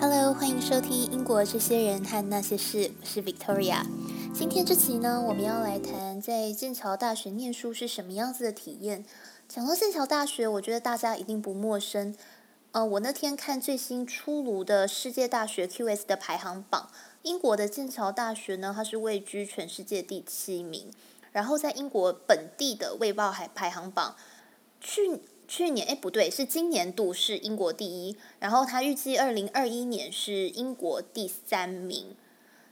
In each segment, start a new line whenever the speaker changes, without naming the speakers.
Hello，欢迎收听《英国这些人和那些事》，我是 Victoria。今天这期呢，我们要来谈在剑桥大学念书是什么样子的体验。讲到剑桥大学，我觉得大家一定不陌生。呃，我那天看最新出炉的世界大学 QS 的排行榜，英国的剑桥大学呢，它是位居全世界第七名。然后在英国本地的卫报还排行榜，去去年哎不对，是今年度是英国第一。然后他预计二零二一年是英国第三名。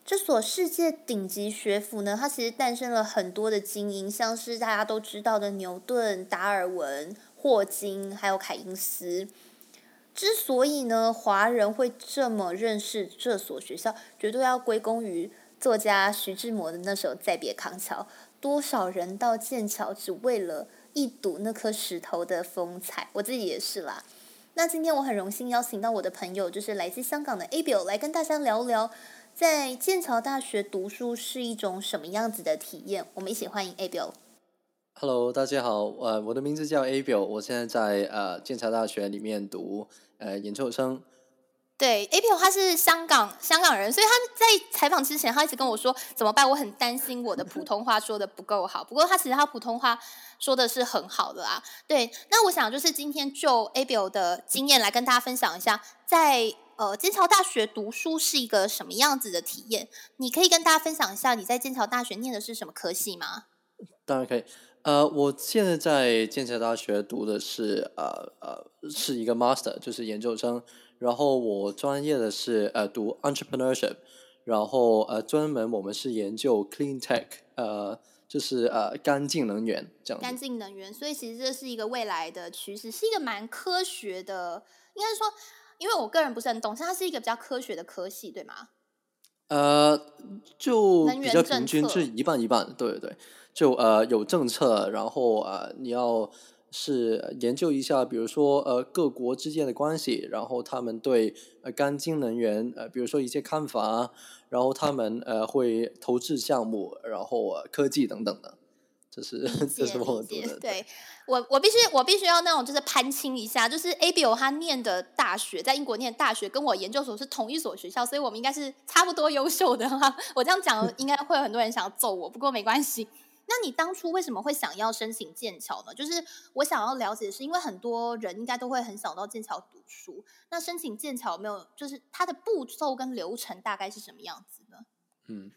这所世界顶级学府呢，它其实诞生了很多的精英，像是大家都知道的牛顿、达尔文、霍金，还有凯因斯。之所以呢，华人会这么认识这所学校，绝对要归功于作家徐志摩的那首《再别康桥》。多少人到剑桥只为了一睹那颗石头的风采？我自己也是啦。那今天我很荣幸邀请到我的朋友，就是来自香港的 Abel，来跟大家聊聊在剑桥大学读书是一种什么样子的体验。我们一起欢迎 Abel。
Hello，大家好，呃，我的名字叫 Abel，，我现在在呃剑桥大学里面读呃研究生。
对，A P O 他是香港香港人，所以他在采访之前，他一直跟我说怎么办，我很担心我的普通话说的不够好。不过他其实他普通话说的是很好的啦。对，那我想就是今天就 A P O 的经验来跟大家分享一下，在呃剑桥大学读书是一个什么样子的体验。你可以跟大家分享一下你在剑桥大学念的是什么科系吗？
当然可以。呃，我现在在剑桥大学读的是呃呃是一个 master，就是研究生。然后我专业的是呃读 entrepreneurship，然后呃专门我们是研究 clean tech，呃就是呃干净能源这样。
干净能源，所以其实这是一个未来的趋势，是一个蛮科学的，应该是说，因为我个人不是很懂，它是一个比较科学的科系，对吗？
呃，就比较平均，是一半一半，对对对，就呃有政策，然后呃你要。是研究一下，比如说呃各国之间的关系，然后他们对呃干净能源呃比如说一些看法，然后他们呃会投资项目，然后科技等等的，这是这是我读的。
对我我必须我必须要那种就是攀亲一下，就是 A B O 他念的大学在英国念大学，跟我研究所是同一所学校，所以我们应该是差不多优秀的哈。我这样讲应该会有很多人想要揍我，不过没关系。那你当初为什么会想要申请剑桥呢？就是我想要了解，是因为很多人应该都会很想到剑桥读书。那申请剑桥有没有？就是它的步骤跟流程大概是什么样子呢？
嗯，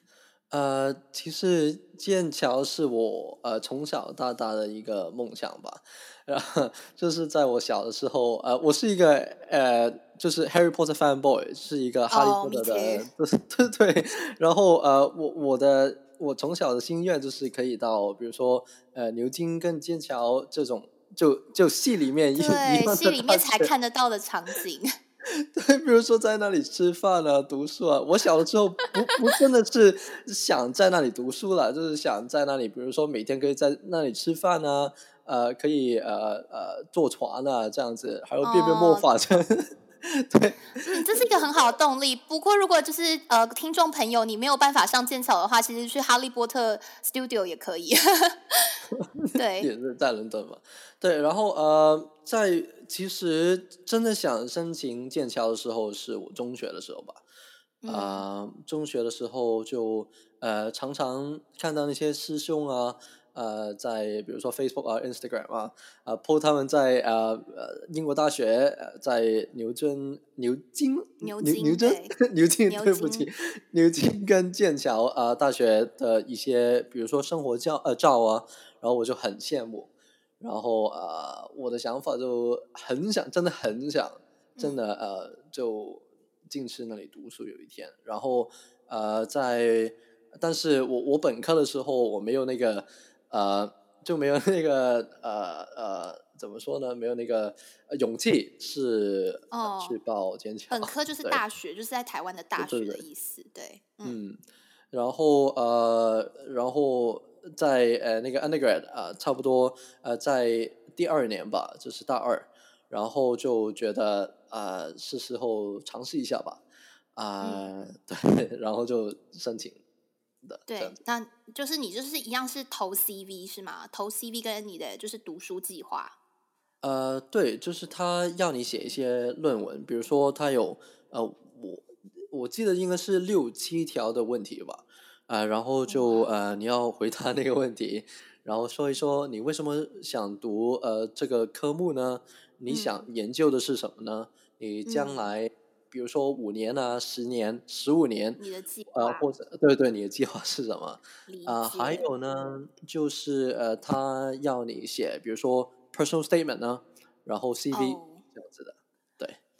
呃，其实剑桥是我呃从小到大的一个梦想吧。然后就是在我小的时候，呃，我是一个呃，就是 Harry Potter fan boy，是一个哈利波特的，对对。然后呃，我我的。我从小的心愿就是可以到，比如说，呃，牛津跟剑桥这种，就就戏里面
对戏里面才看得到的场景。
对，比如说在那里吃饭啊、读书啊。我小的时候不不真的是想在那里读书了，就是想在那里，比如说每天可以在那里吃饭啊，呃，可以呃呃坐船啊这样子，还有变变魔法这样。对，
嗯，这是一个很好的动力。不过，如果就是呃，听众朋友，你没有办法上剑桥的话，其实去哈利波特 Studio 也可以。对，
也是在伦敦嘛。对，然后呃，在其实真的想申请剑桥的时候，是我中学的时候吧。啊，中学的时候就呃，常常看到那些师兄啊。呃，在比如说 Facebook 啊、Instagram 啊，啊，po 他们在呃呃英国大学，在牛津、牛津、
牛
津、牛津、牛津，对不起，牛津跟剑桥啊大学的一些，比如说生活照呃照啊，然后我就很羡慕，然后呃我的想法就很想，真的很想，真的呃就进去那里读书有一天，然后呃在，但是我我本科的时候我没有那个。呃，就没有那个呃呃，怎么说呢？没有那个勇气是去报坚强。
本科就是大学，就是在台湾的大学的意思。对，
嗯。然后呃，然后在呃那个 undergrad 啊，差不多呃在第二年吧，就是大二，然后就觉得啊是时候尝试一下吧，啊 对，然后就申请。
对，那就是你就是一样是投 CV 是吗？投 CV 跟你的就是读书计划。
呃，对，就是他要你写一些论文，比如说他有呃我我记得应该是六七条的问题吧，啊，然后就呃你要回答那个问题，然后说一说你为什么想读呃这个科目呢？你想研究的是什么呢？你将来比如说五年啊、十年、十五年，
你的计
呃或者对对你的计划是什么？
啊，
还有呢，就是呃他要你写，比如说 personal statement 呢，然后 CV 这样子的。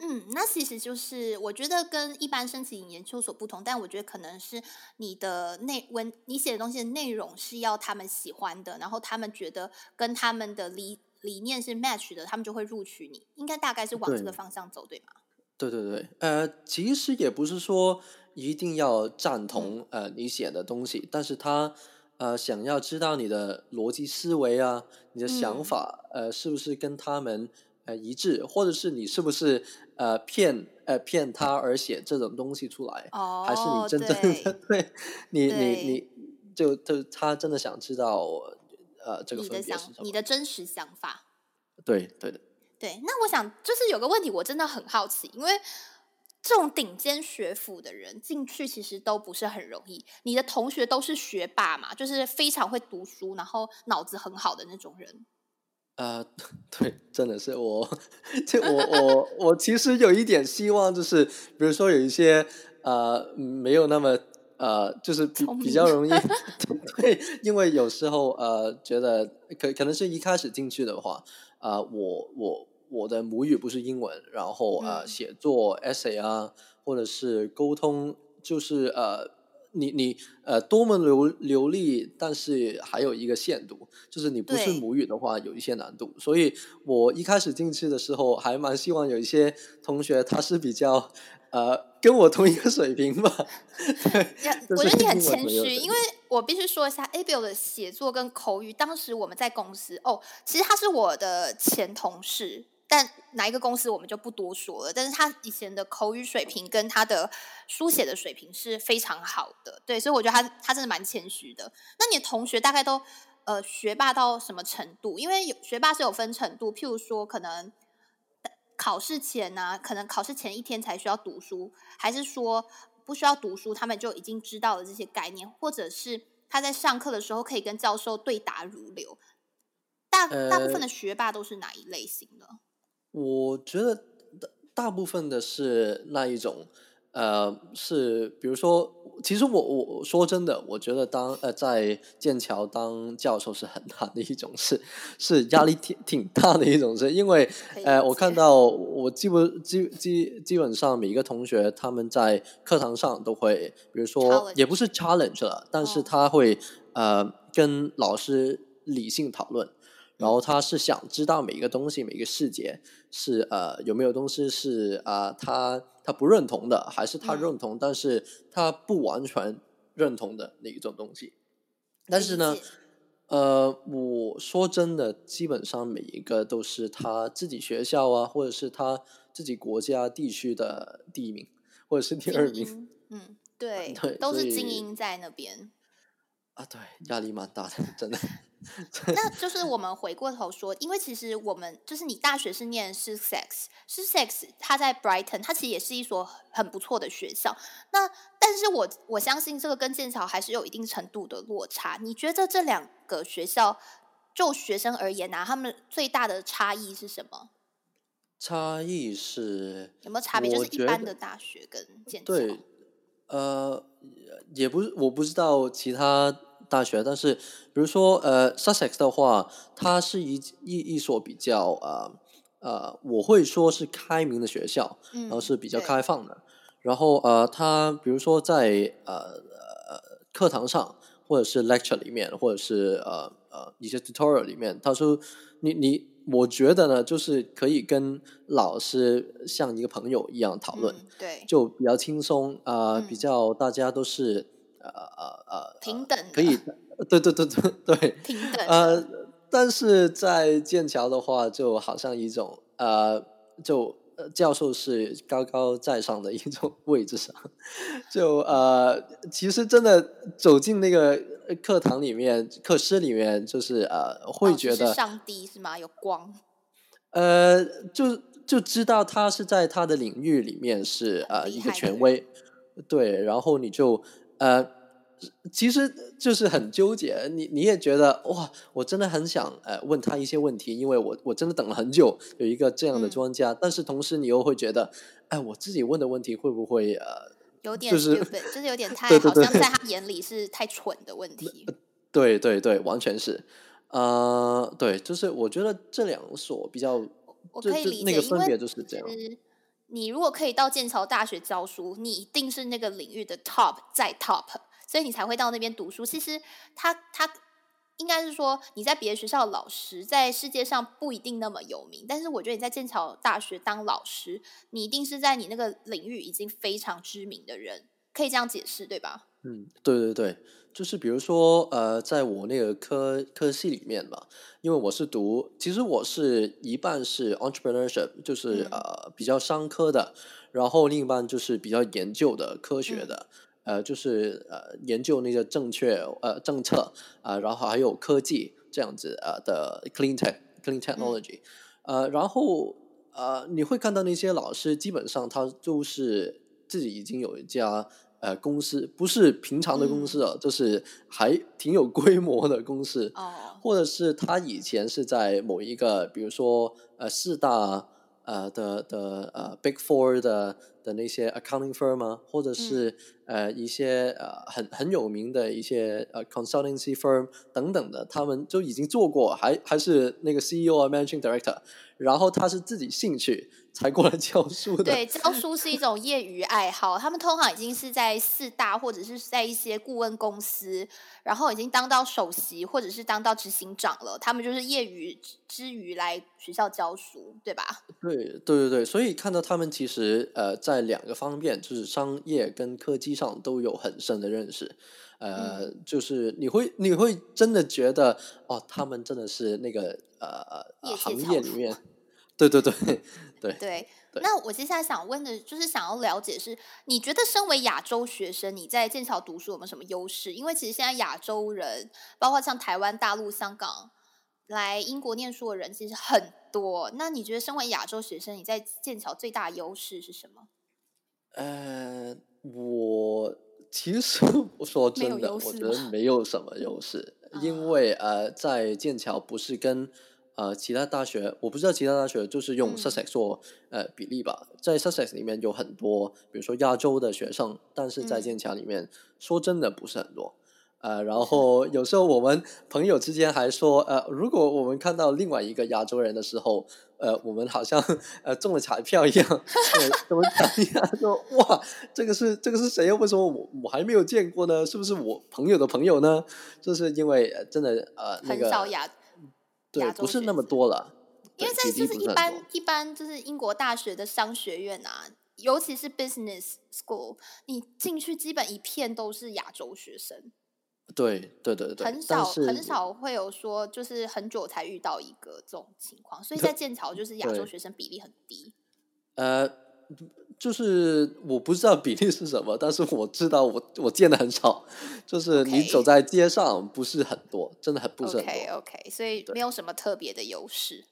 嗯，那其实就是我觉得跟一般申请研究所不同，但我觉得可能是你的内文，你写的东西的内容是要他们喜欢的，然后他们觉得跟他们的理理念是 match 的，他们就会录取你。应该大概是往这个方向走，对吗？
对对对，呃，其实也不是说一定要赞同呃你写的东西，但是他呃想要知道你的逻辑思维啊，你的想法呃是不是跟他们。呃，一致，或者是你是不是呃骗呃骗他而写这种东西出来，哦还是你真正的对 你你你就就他真的想知道呃这个分别是什么？
你的真实想法？
对对的。
对，那我想就是有个问题，我真的很好奇，因为这种顶尖学府的人进去其实都不是很容易。你的同学都是学霸嘛，就是非常会读书，然后脑子很好的那种人。
呃，对，真的是我，就我我我其实有一点希望，就是比如说有一些呃没有那么呃，就是比比较容易，对，因为有时候呃觉得可可能是一开始进去的话，啊，我我我的母语不是英文，然后呃写作 essay 啊，或者是沟通，就是呃。你你呃多么流流利，但是还有一个限度，就是你不是母语的话，有一些难度。所以我一开始进去的时候，还蛮希望有一些同学他是比较呃跟我同一个水平吧。对，
我觉得你很谦虚，因为我必须说一下 Abel 的写作跟口语，当时我们在公司哦，其实他是我的前同事。但哪一个公司我们就不多说了。但是他以前的口语水平跟他的书写的水平是非常好的，对，所以我觉得他他真的蛮谦虚的。那你的同学大概都呃学霸到什么程度？因为有学霸是有分程度，譬如说可能考试前呢，可能考试前一天才需要读书，还是说不需要读书，他们就已经知道了这些概念，或者是他在上课的时候可以跟教授对答如流。大大部分的学霸都是哪一类型的？
我觉得大大部分的是那一种，呃，是比如说，其实我我说真的，我觉得当呃在剑桥当教授是很大的一种事，是压力挺挺大的一种事，因为呃，我看到我基本基基基本上每一个同学他们在课堂上都会，比如说也不是 challenge 了，但是他会呃跟老师理性讨论。然后他是想知道每一个东西、每一个细节是呃有没有东西是啊他他不认同的，还是他认同但是他不完全认同的那一种东西。但是呢，呃，我说真的，基本上每一个都是他自己学校啊，或者是他自己国家地区的第一名，或者是第二名。
嗯，对，对，都是精英在那边。
啊，对，压力蛮大的，真的。
那就是我们回过头说，因为其实我们就是你大学是念是 sex，是 sex，它在 Brighton，它其实也是一所很不错的学校。那但是我我相信这个跟剑桥还是有一定程度的落差。你觉得这两个学校就学生而言呢，他们最大的差异是什么？
差异是
有没有差别？就是一般的大学跟剑桥。
对，呃，也不是，我不知道其他。大学，但是比如说呃，Sussex 的话，它是一一一所比较呃呃，我会说是开明的学校，然后是比较开放的。然后呃，它比如说在呃呃课堂上，或者是 lecture 里面，或者是呃呃一些 tutorial 里面，他说你你，我觉得呢，就是可以跟老师像一个朋友一样讨论，
对，
就比较轻松啊，比较大家都是。呃呃呃，
平等
可以，对对对对对，
平等。
呃，但是在剑桥的话，就好像一种呃，就教授是高高在上的一种 位置上，就呃，其实真的走进那个课堂里面、课室里面，就是呃，会觉得
上帝是吗？有光？
呃，就就知道他是在他的领域里面是呃一个权威，对，然后你就呃。其实就是很纠结，你你也觉得哇，我真的很想呃问他一些问题，因为我我真的等了很久有一个这样的专家，但是同时你又会觉得，哎，我自己问的问题会不会呃
有点
就是
就是有点太好像在 他眼里是太蠢的问题。
对对对，完全是，呃，对，就是我觉得这两所比较，
我可以理
解，那个分别就是这样。
你如果可以到剑桥大学教书，你一定是那个领域的 top 在 top。所以你才会到那边读书。其实他他应该是说你在别的学校老师在世界上不一定那么有名，但是我觉得你在剑桥大学当老师，你一定是在你那个领域已经非常知名的人，可以这样解释对吧？
嗯，对对对，就是比如说呃，在我那个科科系里面嘛，因为我是读，其实我是一半是 entrepreneurship，就是呃比较商科的，然后另一半就是比较研究的科学的。呃，就是呃，研究那个正确呃政策啊，然后还有科技这样子呃的 clean tech clean technology，呃，然后呃，你会看到那些老师基本上他就是自己已经有一家呃公司，不是平常的公司啊，就是还挺有规模的公司，哦，或者是他以前是在某一个，比如说呃四大呃的的呃 big four 的。的那些 accounting firm 啊，或者是呃一些呃很很有名的一些呃 consultancy firm 等等的，他们就已经做过，还还是那个 CEO 啊 managing director，然后他是自己兴趣才过来教书的。
对，教书是一种业余爱好，他们通常已经是在四大或者是在一些顾问公司，然后已经当到首席或者是当到执行长了，他们就是业余之余来学校教书，对吧？
对对对对，所以看到他们其实呃。在两个方面，就是商业跟科技上都有很深的认识，呃，就是你会你会真的觉得哦，他们真的是那个呃行业里面，对对对对
对。那我接下来想问的就是想要了解是，你觉得身为亚洲学生，你在剑桥读书有没有什么优势？因为其实现在亚洲人，包括像台湾、大陆、香港来英国念书的人其实很多。那你觉得身为亚洲学生，你在剑桥最大优势是什么？
呃，我其实 我说真的，我觉得没有什么优势，因。为呃，在剑桥不是跟呃其他大学，我不知道其他大学就是用 Sussex 做呃比例吧，在 Sussex 里面有很多，比如说亚洲的学生，但是在剑桥里面说真的不是很多。呃，然后有时候我们朋友之间还说，呃，如果我们看到另外一个亚洲人的时候，呃，我们好像呃中了彩票一样，怎么讲呀？说哇，这个是这个是谁？为什么我我还没有见过呢？是不是我朋友的朋友呢？就是因为真的呃，那个对，不是那么多了。
因为在就是一般一般就是英国大学的商学院啊，尤其是 business school，你进去基本一片都是亚洲学生。
对对对对，
很少很少会有说，就是很久才遇到一个这种情况，所以在剑桥就是亚洲学生比例很低。
呃，就是我不知道比例是什么，但是我知道我我见的很少，就是你走在街上不是很多，真的很不是很多。
OK OK，所以没有什么特别的优势。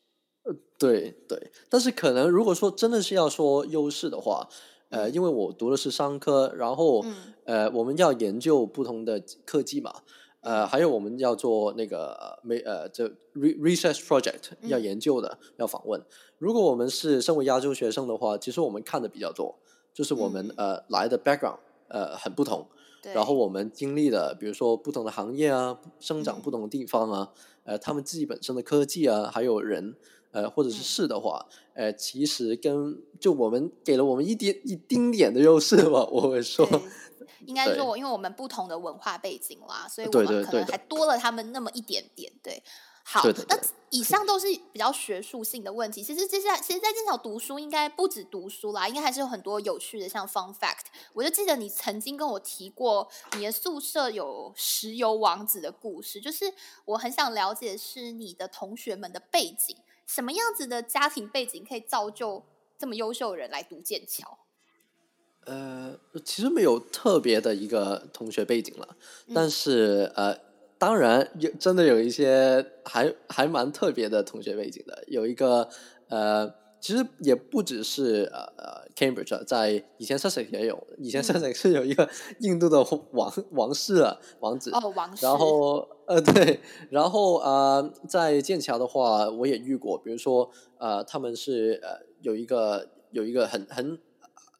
呃，对对，但是可能如果说真的是要说优势的话。呃，因为我读的是商科，然后呃，我们要研究不同的科技嘛，呃，还有我们要做那个没呃，这 research project 要研究的，要访问。如果我们是身为亚洲学生的话，其实我们看的比较多，就是我们呃来的 background 呃很不同，然后我们经历的，比如说不同的行业啊，生长不同的地方啊，呃，他们自己本身的科技啊，还有人。呃，或者是是的话，呃，其实跟就我们给了我们一点一丁点的优势吧，我会说，
应该说，因为我们不同的文化背景啦，所以我们可能还多了他们那么一点点。对，好，那以上都是比较学术性的问题。其实接下来，其实，在剑桥读书应该不止读书啦，应该还是有很多有趣的，像 fun fact。我就记得你曾经跟我提过，你的宿舍有石油王子的故事，就是我很想了解是你的同学们的背景。什么样子的家庭背景可以造就这么优秀的人来读剑桥？
呃，其实没有特别的一个同学背景了，但是呃，当然有真的有一些还还蛮特别的同学背景的。有一个呃其实也不只是呃呃 Cambridge，在以前 Sussex 也有，以前 Sussex 是有一个 印度的王王室啊王子
哦王室，
然后呃对，然后呃在剑桥的话我也遇过，比如说呃他们是呃有一个有一个很很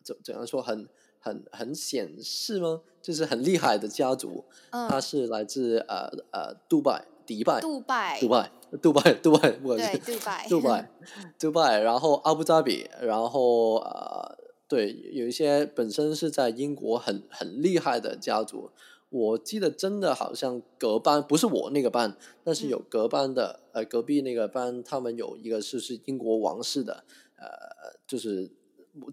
怎怎样说很很很显示吗？就是很厉害的家族，他是来自呃呃杜拜。迪拜，
杜拜，
杜拜，杜拜，杜拜，
对，杜拜，
杜拜，杜拜，然后阿布扎比，然后呃，对，有一些本身是在英国很很厉害的家族，我记得真的好像隔班不是我那个班，但是有隔班的，呃，隔壁那个班，他们有一个是是英国王室的，呃，就是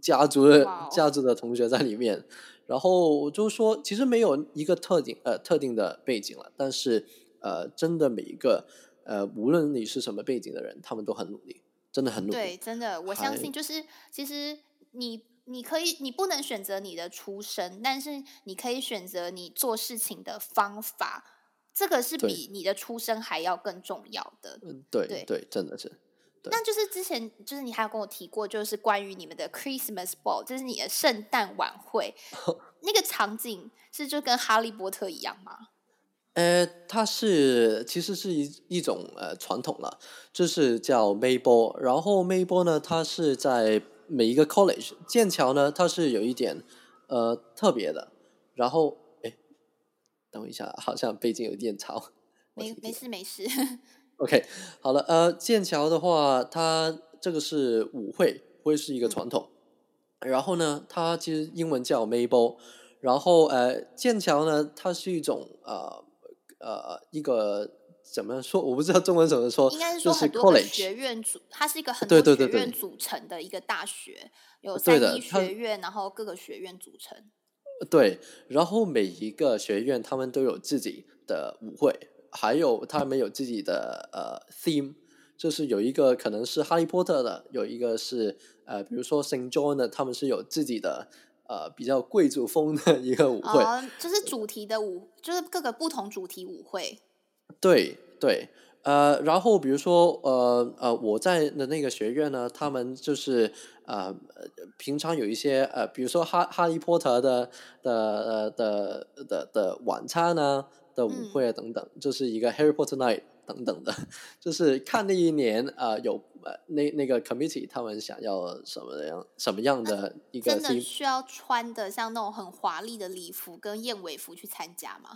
家族的家族的同学在里面，然后我就说，其实没有一个特定呃特定的背景了，但是。呃，真的每一个呃，无论你是什么背景的人，他们都很努力，真的很努力。
对，真的，我相信就是其实你你可以，你不能选择你的出身，但是你可以选择你做事情的方法，这个是比你的出身还要更重要的。
嗯，对对，真的是。
那就是之前就是你还有跟我提过，就是关于你们的 Christmas ball，就是你的圣诞晚会，那个场景是就跟哈利波特一样吗？
呃，它是其实是一一种呃传统了，就是叫 May Ball。然后 May Ball 呢，它是在每一个 college。剑桥呢，它是有一点呃特别的。然后，哎，等我一下，好像背景有点吵。
没没事没 事。
OK，好了，呃，剑桥的话，它这个是舞会，会是一个传统。然后呢，它其实英文叫 May Ball。然后，呃，剑桥呢，它是一种呃。呃，一个怎么说？我不知道中文怎么说。
应该是说很多个学院组，它是一个很多学院组成的一个大学，有三一学院，然后各个学院组成。
对，然后每一个学院他们都有自己的舞会，还有他们有自己的呃 theme，就是有一个可能是哈利波特的，有一个是呃，比如说 Saint John 的，他们是有自己的。呃，比较贵族风的一个舞会，
就是主题的舞，就是各个不同主题舞会。
对对，呃，然后比如说，呃呃，我在的那个学院呢，他们就是呃，平常有一些呃，比如说哈哈利波特的的呃的的的晚餐呢的舞会啊等等，就是一个 Harry Potter Night。等等的，就是看那一年啊，有呃那那个 committee 他们想要什么样什么样的一个，
真的需要穿的像那种很华丽的礼服跟燕尾服去参加吗？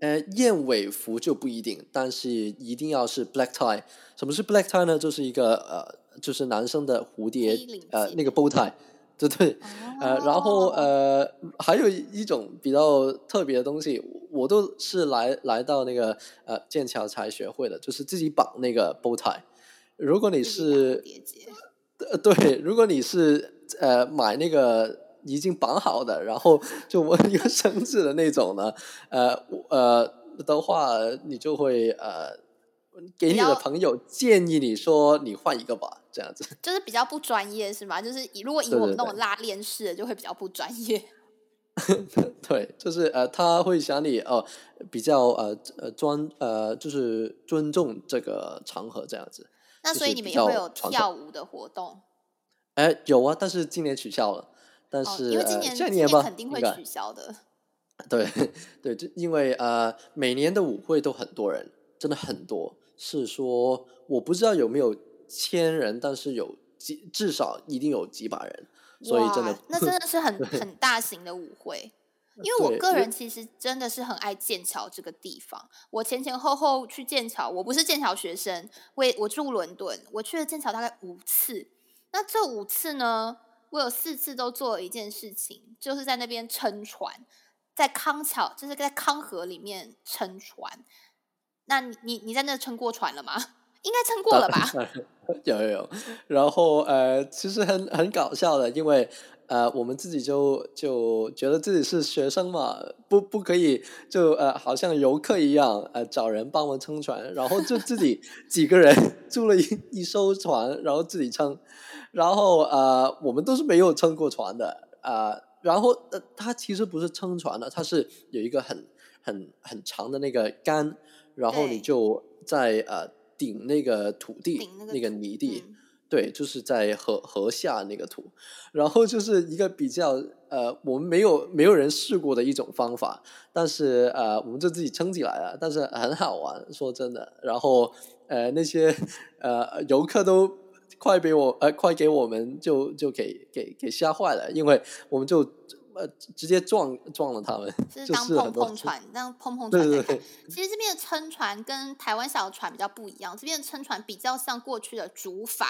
呃，燕尾服就不一定，但是一定要是 black tie。什么是 black tie 呢？就是一个呃，就是男生的蝴蝶呃那个 bow tie。对对，呃，然后呃，还有一种比较特别的东西，我都是来来到那个呃剑桥才学会的，就是自己绑那个 bow tie。如果你是呃对，如果你是呃买那个已经绑好的，然后就我一个绳子的那种呢，呃呃的话，你就会呃。给你的朋友建议你说你换一个吧，这样子
就是比较不专业是吗？就是以如果以我们那种拉链式的，就会比较不专业。
对，就是呃，他会想你哦，比较呃呃专呃，就是尊重这个场合这样子。
那所以你们也会有跳舞的活动？
哎，有啊，但是今年取消了。但是
因为今
年
今年肯定会取消的。
对对，就因为呃，每年的舞会都很多人，真的很多。是说，我不知道有没有千人，但是有几至少一定有几百人，所以真的
那真的是很 很大型的舞会。因为我个人其实真的是很爱剑桥这个地方，我前前后后去剑桥，我不是剑桥学生，我我住伦敦，我去了剑桥大概五次。那这五次呢，我有四次都做了一件事情，就是在那边撑船，在康桥，就是在康河里面撑船。那你你你在那撑过船了吗？应该撑过了吧？
有有有。然后呃，其实很很搞笑的，因为呃，我们自己就就觉得自己是学生嘛，不不可以就呃，好像游客一样呃，找人帮忙撑船，然后就自己 几个人租了一一艘船，然后自己撑。然后呃，我们都是没有撑过船的啊。然后呃，它其实不是撑船的，它是有一个很很很长的那个杆。然后你就在呃顶那个土地，那个泥地，对，就是在河河下那个土，然后就是一个比较呃，我们没有没有人试过的一种方法，但是呃，我们就自己撑起来了，但是很好玩，说真的。然后呃，那些呃游客都快被我呃快给我们就就给给给吓坏了，因为我们就。呃，直接撞撞了他们，
是当碰碰船，当碰碰船在看。其实这边的撑船跟台湾小船比较不一样，这边的撑船比较像过去的竹筏，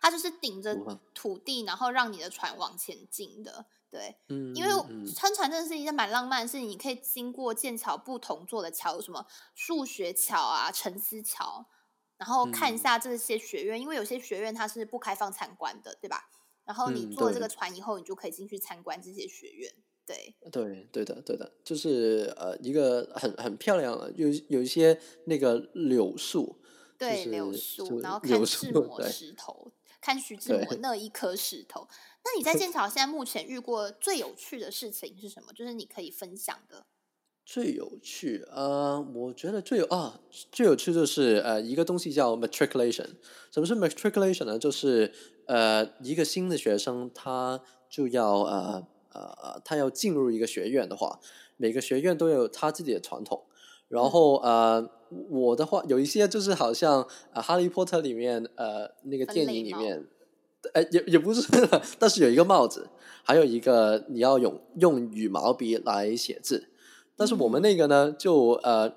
它就是顶着土地，然后让你的船往前进的。对，嗯，因为撑船真的是一件蛮浪漫，的事情你可以经过剑桥不同座的桥，什么数学桥啊、沉思桥，然后看一下这些学院，因为有些学院它是不开放参观的，对吧？然后你坐了这个船以后，你就可以进去参观这些学院。对，
对，对的，对的，就是呃，一个很很漂亮的，有有一些那个柳树，
对，柳树，然后看志摩石头，看徐志摩那一颗石头。那你在剑 桥现在目前遇过最有趣的事情是什么？就是你可以分享的。
最有趣，呃，我觉得最有啊，最有趣就是呃，一个东西叫 matriculation。什么是 matriculation 呢？就是呃，一个新的学生他就要呃呃，他要进入一个学院的话，每个学院都有他自己的传统。然后呃，我的话有一些就是好像啊，哈利波特里面呃那个电影里面，哎也也不是，但是有一个帽子，还有一个你要用用羽毛笔来写字。但是我们那个呢，就呃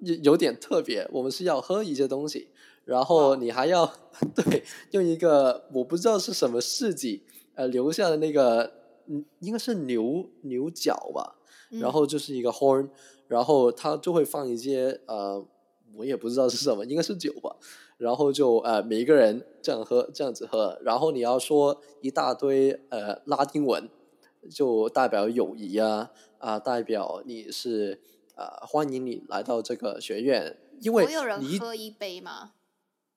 有有点特别，我们是要喝一些东西，然后你还要 对用一个我不知道是什么事迹呃留下的那个嗯应该是牛牛角吧，然后就是一个 horn，然后它就会放一些呃我也不知道是什么，应该是酒吧，然后就呃每一个人这样喝这样子喝，然后你要说一大堆呃拉丁文，就代表友谊啊。啊，代表你是啊，欢迎你来到这个学院，因为
有人喝一杯吗？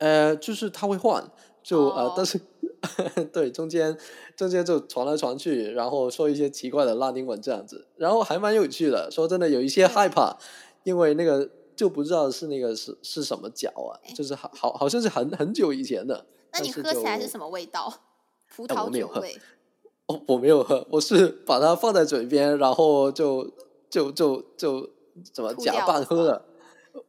呃，就是他会换，就呃，但是 对中间中间就传来传去，然后说一些奇怪的拉丁文这样子，然后还蛮有趣的。说真的，有一些害怕，因为那个就不知道是那个是是什么脚啊，就是好好好像是很很久以前的。
那你喝起来是什么味道？葡 萄酒味。
哦，我没有喝，我是把它放在嘴边，然后就就就就怎么假扮喝了？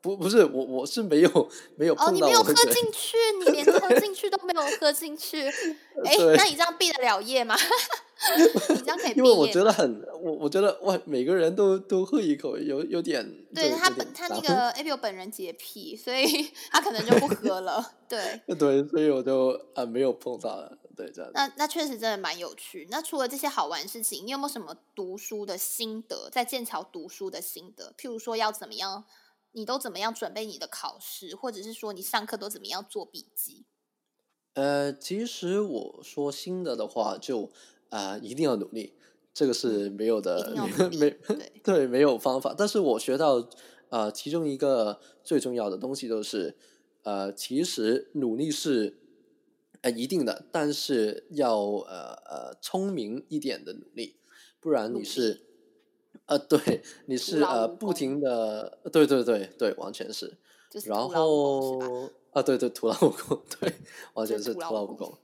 不，不是我，我是没有没有碰到。哦，
你没有喝进去，你连喝进去都没有喝进去。哎，那你这样毕得了业吗？你这样可以毕
业？因为我觉得很，我我觉得哇，每个人都都喝一口，有有点。
对他本他那个 A B O 本人洁癖，所以 他可能就不喝了。对
对，所以我就啊没有碰到了。对，这样。
那那确实真的蛮有趣。那除了这些好玩事情，你有没有什么读书的心得？在剑桥读书的心得，譬如说要怎么样，你都怎么样准备你的考试，或者是说你上课都怎么样做笔记？
呃，其实我说新的的话，就啊一定要努力，这个是没有的，没对没有方法。但是我学到呃其中一个最重要的东西，就是呃其实努力是。呃，一定的，但是要呃呃聪明一点的努力，不然你是，呃，对，你是呃不停的，对对对对，完全是，然后啊，对对，徒劳无功，对，完全是徒劳无功，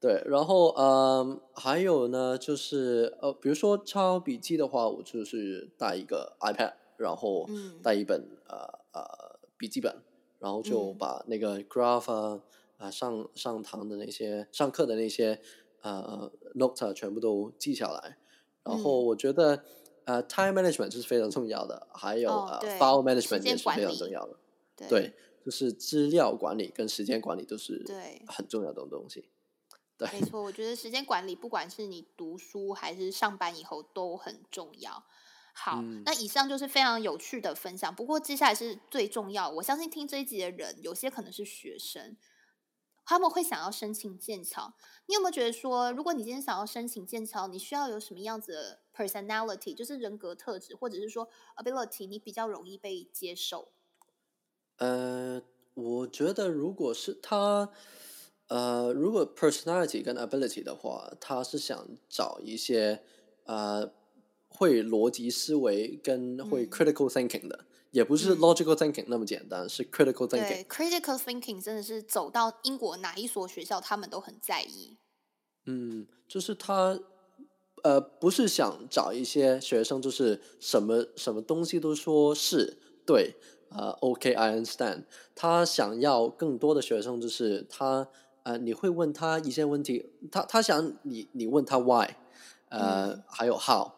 对，然后呃，还有呢，就是呃，比如说抄笔记的话，我就是带一个 iPad，然后带一本呃呃笔记本，然后就把那个 graph 啊。啊，上上堂的那些上课的那些呃 note 全部都记下来，然后我觉得呃 time management 是非常重要的，还有呃 file management 也是非常重要的，对，就是资料管理跟时间管理都是对很重要的东西。对，
没错，我觉得时间管理不管是你读书还是上班以后都很重要。好，那以上就是非常有趣的分享。不过接下来是最重要，我相信听这一集的人有些可能是学生。他们会想要申请剑桥，你有没有觉得说，如果你今天想要申请剑桥，你需要有什么样子的 personality，就是人格特质，或者是说 ability，你比较容易被接受？
呃，我觉得如果是他，呃，如果 personality 跟 ability 的话，他是想找一些呃会逻辑思维跟会 critical thinking 的。也不是 logical thinking 那么简单，是 critical thinking。
对，critical thinking 真的是走到英国哪一所学校，他们都很在意。
嗯，就是他，呃，不是想找一些学生，就是什么什么东西都说是对，呃，OK，I understand。他想要更多的学生，就是他，呃，你会问他一些问题，他他想你你问他 why，呃，还有 how，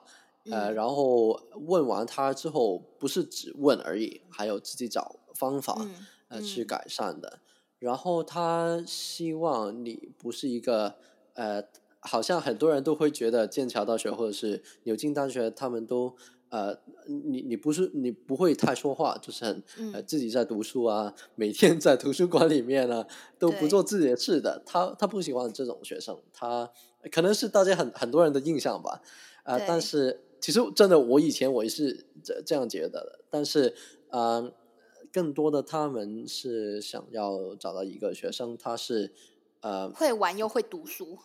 呃，然后问完他之后，不是只问而已，还有自己找方法，呃，去改善的。然后他希望你不是一个。呃，好像很多人都会觉得剑桥大学或者是牛津大学，他们都呃，你你不是你不会太说话，就是很呃自己在读书啊，每天在图书馆里面呢都不做自己的事的。他他不喜欢这种学生，他可能是大家很很多人的印象吧。啊，但是其实真的，我以前我也是这这样觉得的。但是啊，更多的他们是想要找到一个学生，他是。呃，
会玩又会读书，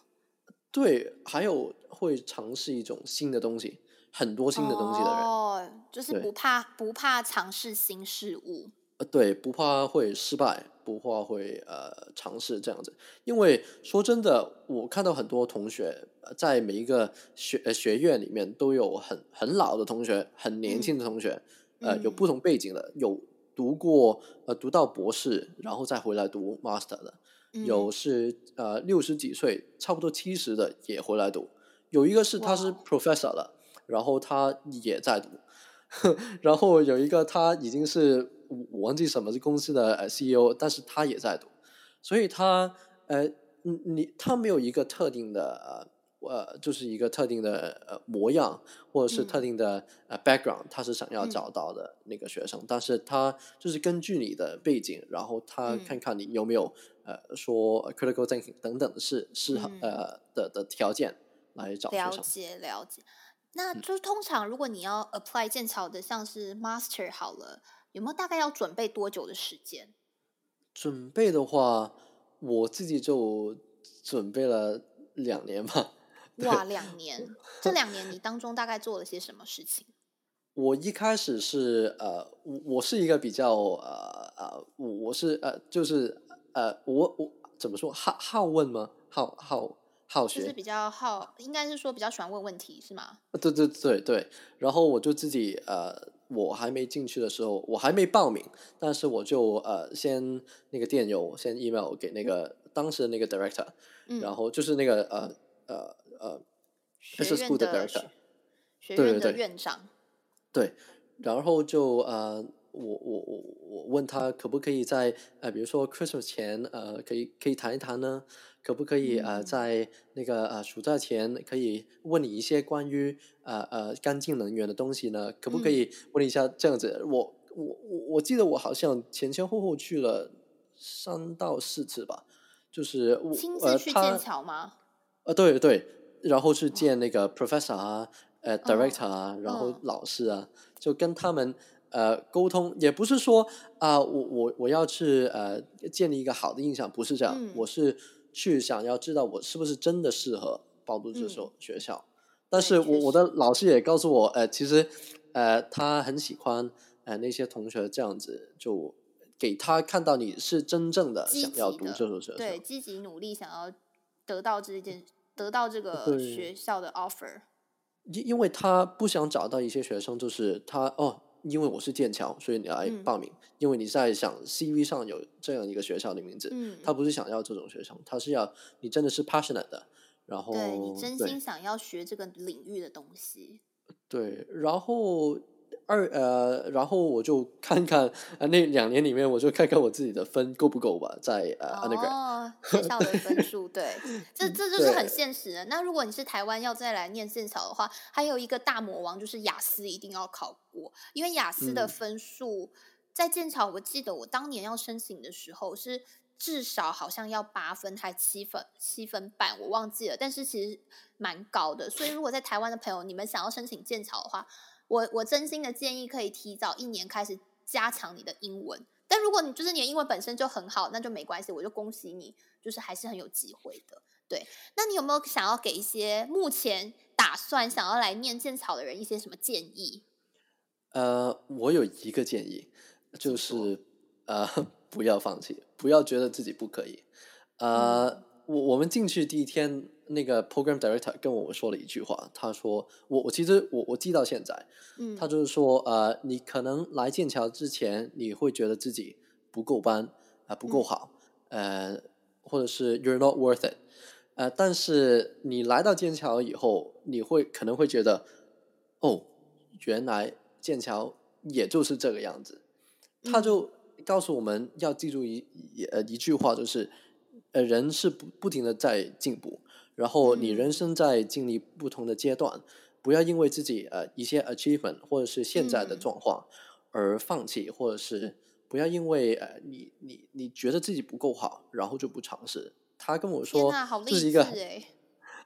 对，还有会尝试一种新的东西，很多新的东西的人，
哦，就是不怕不怕尝试新事物，
呃，对，不怕会失败，不怕会呃尝试这样子。因为说真的，我看到很多同学在每一个学学院里面都有很很老的同学，很年轻的同学，呃，有不同背景的，有读过呃读到博士，然后再回来读 master 的。有是呃六十几岁，差不多七十的也回来读。有一个是他是 professor 了，然后他也在读。然后有一个他已经是我忘记什么是公司的呃 CEO，但是他也在读。所以他呃你你他没有一个特定的呃就是一个特定的呃模样或者是特定的呃 background，他是想要找到的那个学生。但是他就是根据你的背景，然后他看看你有没有。呃，说 critical thinking 等等的是适合呃的的条件来找
了解了解，那就通常如果你要 apply 剑桥的，像是 master 好了，有没有大概要准备多久的时间？
准备的话，我自己就准备了两年吧。
哇，两年！这两年你当中大概做了些什么事情？
我一开始是呃，我我是一个比较呃呃，我是呃就是。呃，我我怎么说好好问吗？好好好学，
就是比较好，应该是说比较喜欢问问题，是吗？
对对对对。然后我就自己呃，我还没进去的时候，我还没报名，但是我就呃先那个电邮，先 email 给那个当时的那个 director，然后就是那个呃呃呃
学院的
director，
学院的院长，
对，然后就呃。我我我我问他可不可以在呃，比如说 Christmas 前呃，可以可以谈一谈呢？可不可以呃，在那个呃暑假前可以问你一些关于呃呃干净能源的东西呢？可不可以问一下这样子？我我我我记得我好像前前后后去了三到四次吧，就是我
亲自去剑桥吗？
呃，对对，然后去见那个 professor 啊，呃 director 啊，然后老师啊，就跟他们。呃，沟通也不是说啊，我我我要去呃建立一个好的印象，不是这样，我是去想要知道我是不是真的适合报读这所学校。但是我我的老师也告诉我，呃，其实呃他很喜欢呃那些同学这样子，就给他看到你是真正的想要读这所学校，
对，积极努力想要得到这件得到这个学校的 offer。
因因为他不想找到一些学生，就是他哦。因为我是剑桥，所以你来报名。因为你在想 CV 上有这样一个学校的名字，他不是想要这种学生，他是要你真的是 passionate 的，然后
对你真心想要学这个领域的东西。
对，然后。二呃，然后我就 看看啊，那两年里面我就看看我自己的分够不够吧，在呃那个
哦 学校的分数，对，这这就是很现实的。那如果你是台湾要再来念剑桥的话，还有一个大魔王就是雅思一定要考过，因为雅思的分数在剑桥，我记得我当年要申请的时候是至少好像要八分还七分七分半，我忘记了，但是其实蛮高的。所以如果在台湾的朋友，你们想要申请剑桥的话，我我真心的建议可以提早一年开始加强你的英文，但如果你就是你的英文本身就很好，那就没关系，我就恭喜你，就是还是很有机会的。对，那你有没有想要给一些目前打算想要来念剑草的人一些什么建议？
呃，我有一个建议，就是呃，不要放弃，不要觉得自己不可以。呃，我我们进去第一天，那个 program director 跟我们说了一句话，他说：“我我其实我我记到现在，
嗯，
他就是说，呃，你可能来剑桥之前，你会觉得自己不够班啊，不够好，呃，或者是 you're not worth it，呃，但是你来到剑桥以后，你会可能会觉得，哦，原来。”剑桥也就是这个样子，他就告诉我们要记住一呃一句话，就是呃人是不不停的在进步，然后你人生在经历不同的阶段，不要因为自己呃一些 achievement 或者是现在的状况而放弃，或者是不要因为呃你你你觉得自己不够好，然后就不尝试。他跟我说这是一个，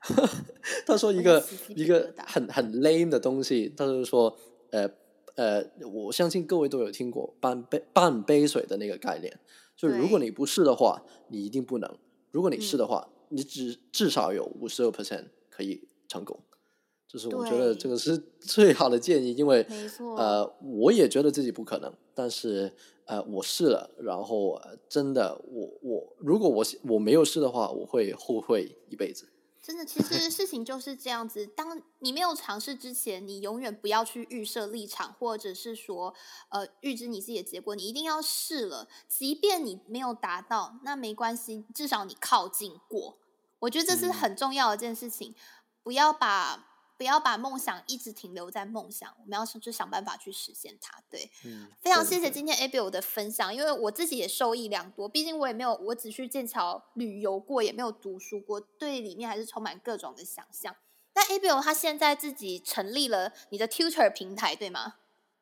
他说一个一个很很 lame 的东西，他就是说呃。呃，我相信各位都有听过半杯半杯水的那个概念，就如果你不是的话，你一定不能；如果你是的话，你只至少有五十二 percent 可以成功。就是我觉得这个是 最好的建议，因为呃，我也觉得自己不可能，但是呃，我试了，然后真的，我我如果我我没有试的话，我会后悔一辈子。
真的，其实 事情就是这样子。当你没有尝试之前，你永远不要去预设立场，或者是说，呃，预知你自己的结果。你一定要试了，即便你没有达到，那没关系，至少你靠近过。我觉得这是很重要的一件事情，不要把。不要把梦想一直停留在梦想，我们要去想办法去实现它。对，
嗯，
非常谢谢今天 Abel 的分享，因为我自己也受益良多。毕竟我也没有，我只去剑桥旅游过，也没有读书过，对里面还是充满各种的想象。那 Abel 他现在自己成立了你的 Tutor 平台，对吗？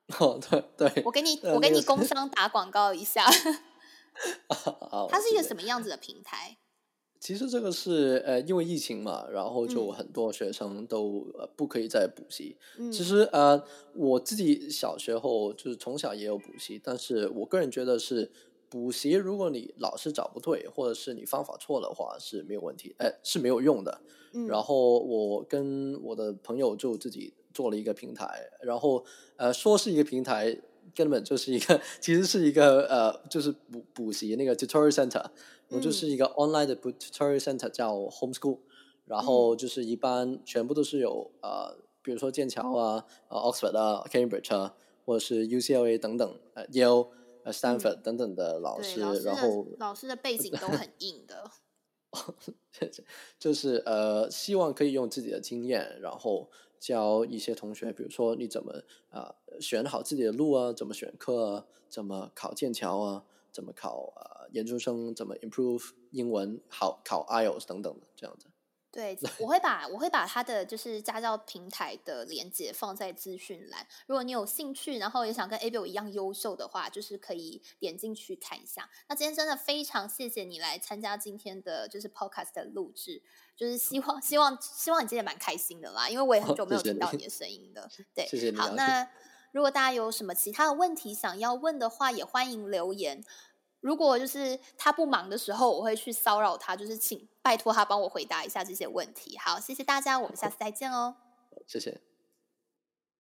哦，对对，
我给你，我给你工商打广告一下。
它
是一个什么样子的平台？
其实这个是呃，因为疫情嘛，然后就很多学生都呃不可以再补习。其实呃，我自己小学后就是从小也有补习，但是我个人觉得是补习，如果你老师找不对，或者是你方法错的话是没有问题，哎是没有用的。然后我跟我的朋友就自己做了一个平台，然后呃说是一个平台。根本就是一个，其实是一个呃，就是补补习那个 tutorial center，我就是一个 online 的 tutorial center 叫 homeschool，然后就是一般全部都是有呃，比如说剑桥啊、呃 Oxford 啊、Cambridge 啊，或者是 UCLA 等等，呃 Yale、呃 Stanford 等等的老师，然后
老师的背景都很硬的，
就是呃，希望可以用自己的经验，然后。教一些同学，比如说你怎么啊选好自己的路啊，怎么选课啊，怎么考剑桥啊，怎么考啊研究生，怎么 improve 英文，好考 IELTS 等等的这样子。
对，我会把我会把他的就是家教平台的链接放在资讯栏。如果你有兴趣，然后也想跟 Abel 一样优秀的话，就是可以点进去看一下。那今天真的非常谢谢你来参加今天的就是 Podcast 的录制，就是希望希望希望你今天蛮开心的啦，因为我也很久没有听到你的声音的。对，
谢谢你。
好，那如果大家有什么其他的问题想要问的话，也欢迎留言。如果就是他不忙的时候，我会去骚扰他，就是请拜托他帮我回答一下这些问题。好，谢谢大家，我们下次再见哦。
谢谢。